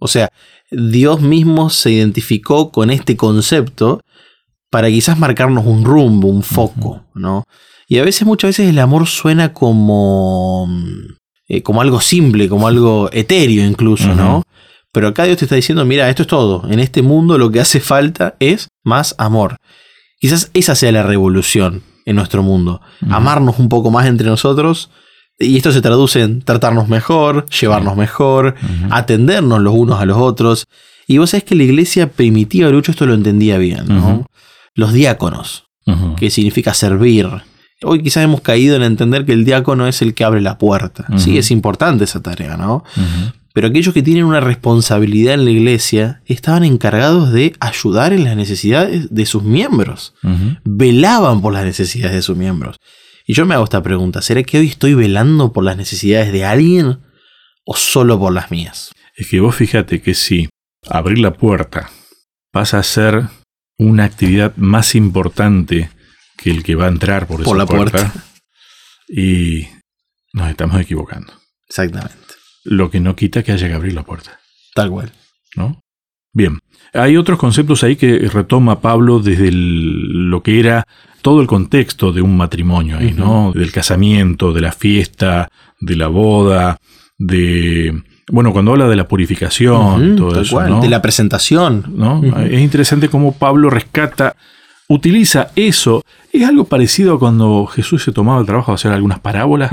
O sea, Dios mismo se identificó con este concepto para quizás marcarnos un rumbo, un foco, ¿no? Y a veces, muchas veces el amor suena como, eh, como algo simple, como algo etéreo incluso, ¿no? Pero acá Dios te está diciendo, mira, esto es todo. En este mundo lo que hace falta es más amor. Quizás esa sea la revolución en nuestro mundo. Amarnos un poco más entre nosotros. Y esto se traduce en tratarnos mejor, llevarnos mejor, atendernos los unos a los otros. Y vos sabés que la iglesia primitiva, Lucho, esto lo entendía bien, ¿no? Los diáconos, que significa servir, Hoy quizás hemos caído en entender que el diácono es el que abre la puerta. Sí, es importante esa tarea, ¿no? Pero aquellos que tienen una responsabilidad en la iglesia estaban encargados de ayudar en las necesidades de sus miembros. Velaban por las necesidades de sus miembros. Y yo me hago esta pregunta, ¿será que hoy estoy velando por las necesidades de alguien o solo por las mías? Es que vos fíjate que si abrir la puerta pasa a ser una actividad más importante que el que va a entrar por, esa la puerta. Y nos estamos equivocando. Exactamente. Lo que no quita que haya que abrir la puerta. Tal cual. ¿No? Bien. Hay otros conceptos ahí que retoma Pablo desde lo que era todo el contexto de un matrimonio ahí, ¿no? Del casamiento, de la fiesta, de la boda, de bueno, cuando habla de la purificación, todo eso, de la presentación, ¿no? Es interesante cómo Pablo rescata utiliza eso. Es algo parecido a cuando Jesús se tomaba el trabajo de hacer algunas parábolas.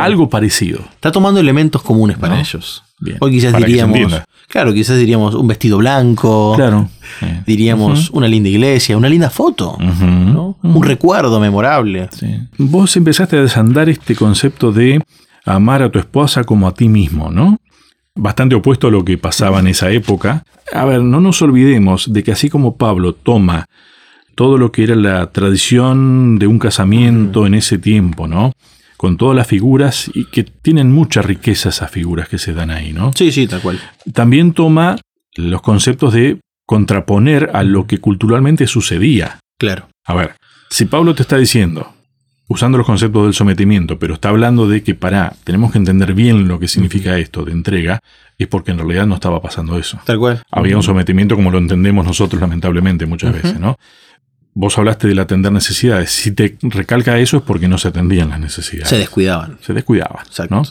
Algo parecido. Está tomando elementos comunes para ellos. Hoy quizás diríamos. Claro, quizás diríamos un vestido blanco. Claro. Diríamos una linda iglesia, una linda foto. Un recuerdo memorable. Vos empezaste a desandar este concepto de amar a tu esposa como a ti mismo, ¿no? Bastante opuesto a lo que pasaba en esa época. A ver, no nos olvidemos de que así como Pablo toma todo lo que era la tradición de un casamiento en ese tiempo, ¿no? Con todas las figuras y que tienen mucha riqueza esas figuras que se dan ahí, ¿no? Sí, sí, tal cual. También toma los conceptos de contraponer a lo que culturalmente sucedía. Claro. A ver, si Pablo te está diciendo, usando los conceptos del sometimiento, pero está hablando de que para, tenemos que entender bien lo que significa esto de entrega, es porque en realidad no estaba pasando eso. Tal cual. Había un sometimiento como lo entendemos nosotros lamentablemente muchas veces, ¿no? Vos hablaste del atender necesidades. Si te recalca eso es porque no se atendían las necesidades. Se descuidaban. Se descuidaban. Exacto.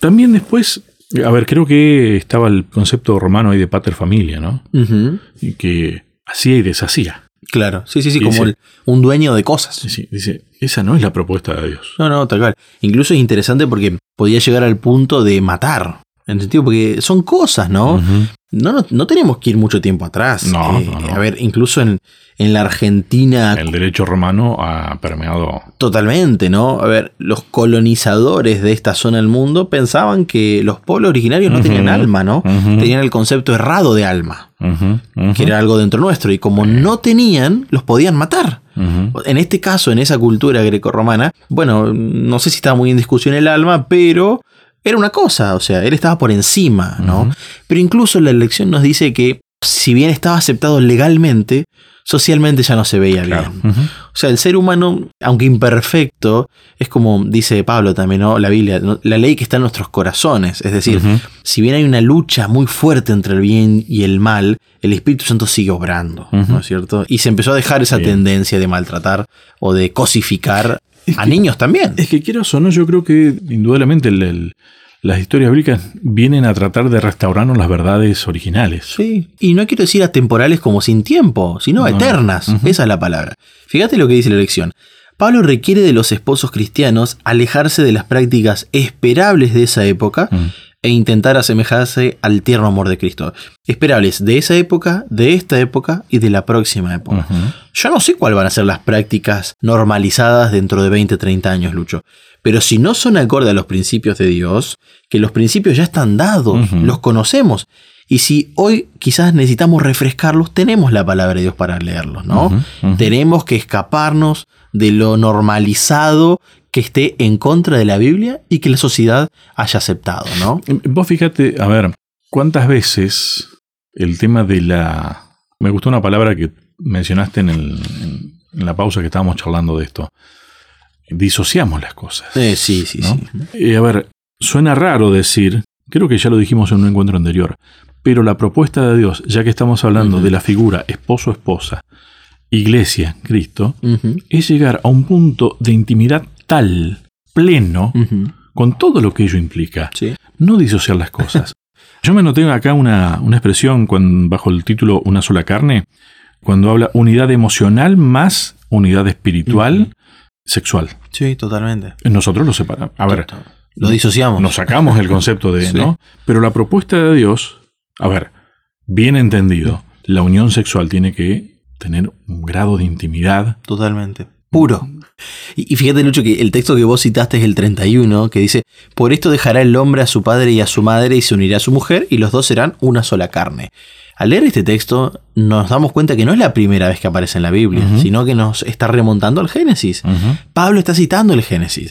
También después A ver, creo que estaba el concepto romano ahí de pater familia, ¿no? Y que hacía y deshacía. Claro, sí, sí, sí, como un dueño de cosas. Sí, sí, dice, esa no es la propuesta de Dios. No, no, tal cual. Incluso es interesante porque podía llegar al punto de matar. En el sentido, porque son cosas, ¿no? No, no, tenemos que ir mucho tiempo atrás. No, eh, A ver, incluso en, en, la Argentina. El derecho romano ha permeado. Totalmente, ¿no? A ver, los colonizadores de esta zona del mundo pensaban que los pueblos originarios no tenían alma, ¿no? Tenían el concepto errado de alma, que era algo dentro nuestro. Y como no tenían, los podían matar. En este caso, en esa cultura grecorromana, bueno, no sé si estaba muy en discusión el alma, pero era una cosa, o sea, él estaba por encima, ¿no? Pero incluso la elección nos dice que si bien estaba aceptado legalmente, socialmente ya no se veía bien. O sea, el ser humano, aunque imperfecto, es como dice Pablo también, ¿no? La Biblia, la ley que está en nuestros corazones. Es decir, si bien hay una lucha muy fuerte entre el bien y el mal, el Espíritu Santo sigue obrando, ¿no es cierto? Y se empezó a dejar esa tendencia de maltratar o de cosificar a niños también. Es que quiero o no, yo creo que indudablemente las historias bíblicas vienen a tratar de restaurarnos las verdades originales. Sí, y no quiero decir atemporales como sin tiempo, sino eternas. Esa es la palabra. Fíjate lo que dice la lección. Pablo requiere de los esposos cristianos alejarse de las prácticas esperables de esa época mm e intentar asemejarse al tierno amor de Cristo. Esperables de esa época, de esta época y de la próxima época. Yo no sé cuáles van a ser las prácticas normalizadas dentro de 20, 30 años, Lucho. Pero si no son acorde a los principios de Dios, que los principios ya están dados, los conocemos. Y si hoy quizás necesitamos refrescarlos, tenemos la palabra de Dios para leerlos, ¿no? Tenemos que escaparnos de lo normalizado que esté en contra de la Biblia y que la sociedad haya aceptado, ¿no? Vos fíjate, a ver, ¿cuántas veces el tema de la... Me gustó una palabra que mencionaste en, la pausa que estábamos charlando de esto. Disociamos las cosas. sí, sí, sí. Eh, a ver, suena raro decir, creo que ya lo dijimos en un encuentro anterior, pero la propuesta de Dios, ya que estamos hablando de la figura esposo-esposa, iglesia, Cristo, es llegar a un punto de intimidad tal, pleno, con todo lo que ello implica. No disociar las cosas. [LAUGHS] Yo me noté acá una, expresión bajo el título Una sola carne, cuando habla unidad emocional más unidad espiritual, sexual. Sí, totalmente. Nosotros lo separamos. A ver, lo disociamos. Nos sacamos el concepto de, [LAUGHS] ¿no? Pero la propuesta de Dios, a ver, bien entendido, la unión sexual tiene que tener un grado de intimidad. Totalmente puro. Y, fíjate, Lucho, que el texto que vos citaste es el 31, que dice, por esto dejará el hombre a su padre y a su madre y se unirá a su mujer y los dos serán una sola carne. Al leer este texto nos damos cuenta que no es la primera vez que aparece en la Biblia, sino que nos está remontando al Génesis. Pablo está citando el Génesis.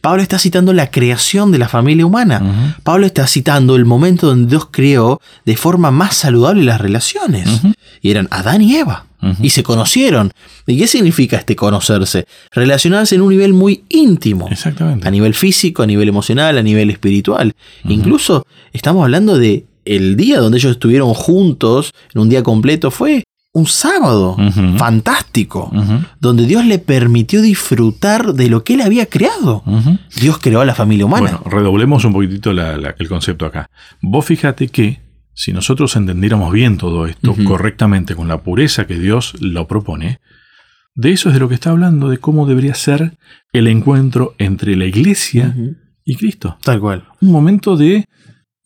Pablo está citando la creación de la familia humana. Pablo está citando el momento donde Dios creó de forma más saludable las relaciones. Y eran Adán y Eva. Y se conocieron. ¿Y qué significa este conocerse? Relacionarse en un nivel muy íntimo. Exactamente. A nivel físico, a nivel emocional, a nivel espiritual. Incluso estamos hablando de el día donde ellos estuvieron juntos, en un día completo, fue un sábado fantástico, donde Dios le permitió disfrutar de lo que él había creado. Dios creó a la familia humana. Bueno, redoblemos un poquitito el concepto acá. Vos fíjate que si nosotros entendiéramos bien todo esto correctamente, con la pureza que Dios lo propone, de eso es de lo que está hablando, de cómo debería ser el encuentro entre la iglesia y Cristo. Tal cual. Un momento de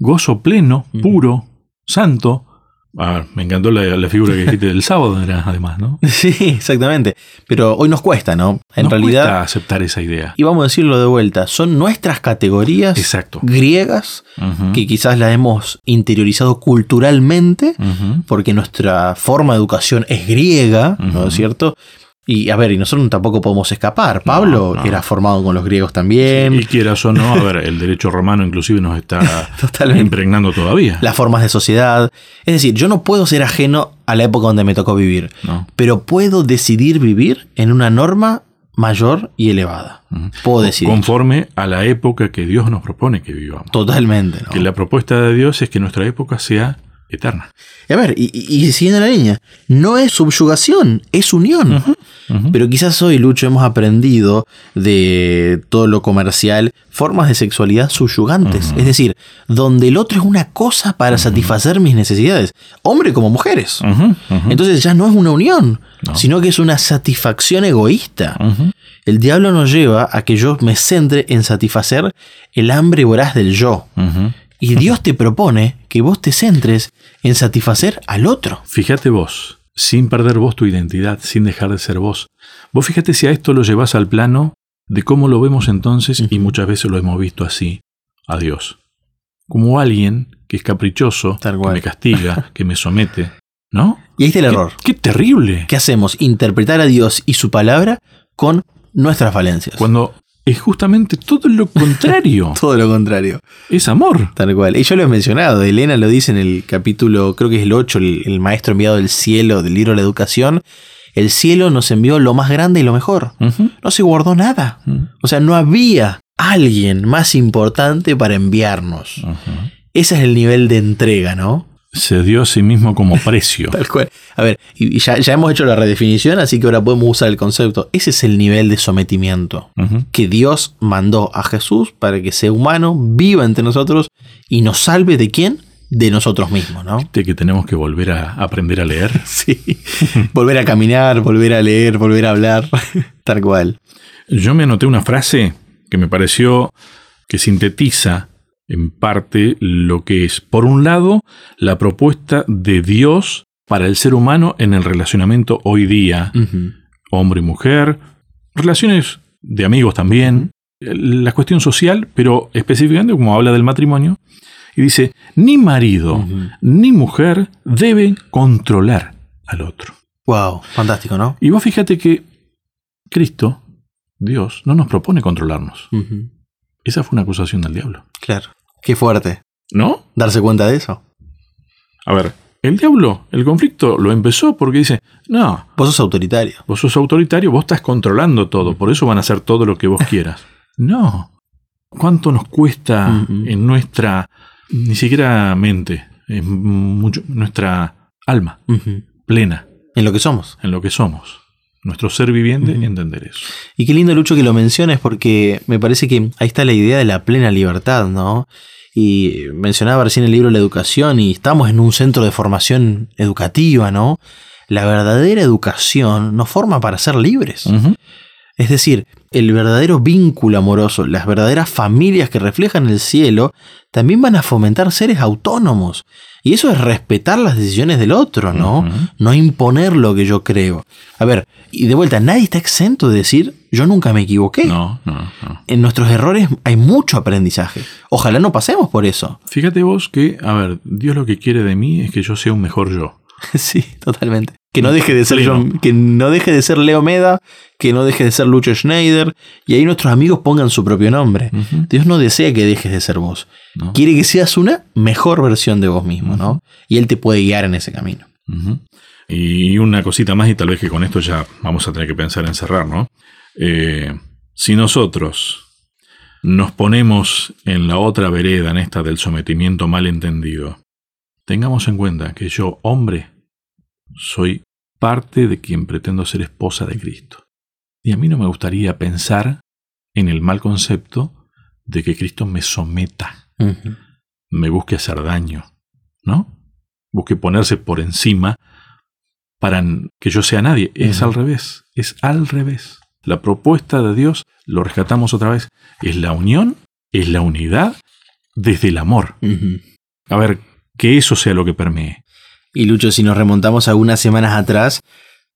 gozo pleno, puro, santo, Ah, me encantó la, figura que dijiste del sábado, además, ¿no? [LAUGHS] Sí, exactamente. Pero hoy nos cuesta, ¿no? En realidad. Cuesta aceptar esa idea. Y vamos a decirlo de vuelta: son nuestras categorías griegas que quizás las hemos interiorizado culturalmente, porque nuestra forma de educación es griega, ¿no es cierto? Y a ver, y nosotros tampoco podemos escapar. Pablo era formado con los griegos también. y quieras o no, a ver, el derecho romano inclusive nos está [LAUGHS] impregnando todavía. Las formas de sociedad. Es decir, yo no puedo ser ajeno a la época donde me tocó vivir, pero puedo decidir vivir en una norma mayor y elevada. Puedo decidir. Conforme a la época que Dios nos propone que vivamos. Totalmente. Que la propuesta de Dios es que nuestra época sea eterna. Y a ver, y, y, siguiendo la línea, no es subyugación, es unión. Pero quizás hoy, Lucho, hemos aprendido de todo lo comercial formas de sexualidad subyugantes. Es decir, donde el otro es una cosa para satisfacer mis necesidades, hombre como mujeres. Entonces ya no es una unión, sino que es una satisfacción egoísta. El diablo nos lleva a que yo me centre en satisfacer el hambre voraz del yo. Y Dios te propone que vos te centres en satisfacer al otro. Fíjate vos, sin perder vos tu identidad, sin dejar de ser vos. Vos fíjate si a esto lo llevas al plano de cómo lo vemos entonces, y muchas veces lo hemos visto así, a Dios. Como alguien que es caprichoso, que me castiga, [LAUGHS] que me somete. ¿No? Y ahí está el error. Qué terrible! ¿Qué hacemos? Interpretar a Dios y su palabra con nuestras falencias. Cuando es justamente todo lo contrario. [LAUGHS] todo lo contrario. Es amor. Tal cual. Y yo lo he mencionado, Elena lo dice en el capítulo, creo que es el 8, el, maestro enviado del cielo del libro de la educación. El cielo nos envió lo más grande y lo mejor. No se guardó nada. O sea, no había alguien más importante para enviarnos. Ese es el nivel de entrega, ¿no? Se dio a sí mismo como [LAUGHS] precio. Tal cual. A ver, y ya, hemos hecho la redefinición, así que ahora podemos usar el concepto. Ese es el nivel de sometimiento que Dios mandó a Jesús para que sea humano, viva entre nosotros y nos salve de quién? De nosotros mismos, ¿no? De que tenemos que volver a aprender a leer. [LAUGHS] sí. volver a caminar, volver a leer, volver a hablar. [LAUGHS] Tal cual. Yo me anoté una frase que me pareció que sintetiza en parte lo que es, por un lado, la propuesta de Dios para el ser humano en el relacionamiento hoy día, hombre y mujer, relaciones de amigos también, la cuestión social, pero específicamente como habla del matrimonio, y dice, ni marido ni mujer deben controlar al otro. Wow, fantástico, ¿no? Y vos fíjate que Cristo, Dios, no nos propone controlarnos. Esa fue una acusación del diablo. Claro. Qué fuerte. ¿No? Darse cuenta de eso. A ver, el diablo, el conflicto lo empezó porque dice, no. Vos sos autoritario. Vos sos autoritario, vos estás controlando todo, por eso van a hacer todo lo que vos quieras. [LAUGHS] no. ¿Cuánto nos cuesta en nuestra, ni siquiera mente, en mucho, nuestra alma plena? En lo que somos. En lo que somos. Nuestro ser viviente, entender eso. Y qué lindo, Lucho, que lo menciones porque me parece que ahí está la idea de la plena libertad, ¿no? Y mencionaba recién el libro La Educación y estamos en un centro de formación educativa, ¿no? La verdadera educación nos forma para ser libres. Es decir, el verdadero vínculo amoroso, las verdaderas familias que reflejan el cielo, también van a fomentar seres autónomos. Y eso es respetar las decisiones del otro, ¿no? No imponer lo que yo creo. A ver, y de vuelta, nadie está exento de decir, yo nunca me equivoqué. No, no, no. En nuestros errores hay mucho aprendizaje. Ojalá no pasemos por eso. Fíjate vos que, a ver, Dios lo que quiere de mí es que yo sea un mejor yo. [LAUGHS] sí, totalmente. Que no deje de ser que no deje de ser Leo Meda, que no deje de ser Lucho Schneider, y ahí nuestros amigos pongan su propio nombre. Dios no desea que dejes de ser vos. Quiere que seas una mejor versión de vos mismo, ¿no? Y Él te puede guiar en ese camino. Y una cosita más, y tal vez que con esto ya vamos a tener que pensar en cerrar, ¿no? Eh, si nosotros nos ponemos en la otra vereda, en esta del sometimiento mal entendido, tengamos en cuenta que yo, hombre, soy parte de quien pretendo ser esposa de Cristo. Y a mí no me gustaría pensar en el mal concepto de que Cristo me someta, me busque hacer daño, ¿no? Busque ponerse por encima para que yo sea nadie. Es al revés, es al revés. La propuesta de Dios, lo rescatamos otra vez, es la unión, es la unidad desde el amor. A ver, que eso sea lo que permee. Y Lucho, si nos remontamos algunas semanas atrás,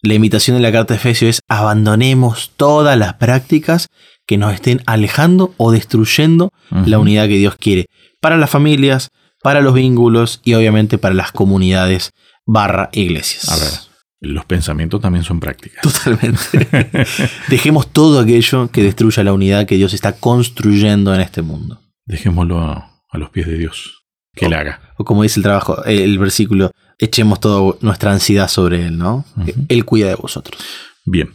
la invitación de la carta de Efesios es abandonemos todas las prácticas que nos estén alejando o destruyendo la unidad que Dios quiere para las familias, para los vínculos y obviamente para las comunidades barra iglesias. A ver, los pensamientos también son prácticas. Totalmente. [LAUGHS] Dejemos todo aquello que destruya la unidad que Dios está construyendo en este mundo. Dejémoslo a los pies de Dios que le haga. O como dice el trabajo, el versículo, echemos toda nuestra ansiedad sobre Él, ¿no? Él cuida de vosotros. Bien.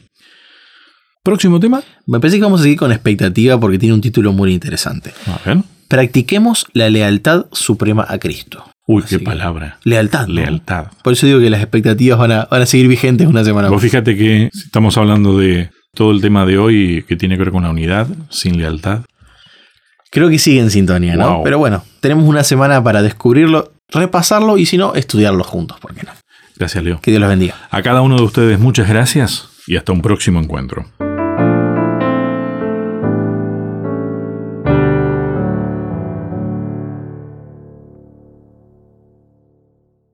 Próximo tema. Me parece que vamos a seguir con expectativa porque tiene un título muy interesante. A ver. Practiquemos la lealtad suprema a Cristo. Uy, qué palabra. Lealtad. Lealtad. Por eso digo que las expectativas van a, van a seguir vigentes una semana Vos fíjate que estamos hablando de todo el tema de hoy que tiene que ver con la unidad, sin lealtad. Creo que sigue en sintonía, ¿no? Pero bueno, tenemos una semana para descubrirlo, repasarlo y si no, estudiarlo juntos, ¿por qué no? Gracias, Leo. Que Dios los bendiga. A cada uno de ustedes muchas gracias y hasta un próximo encuentro.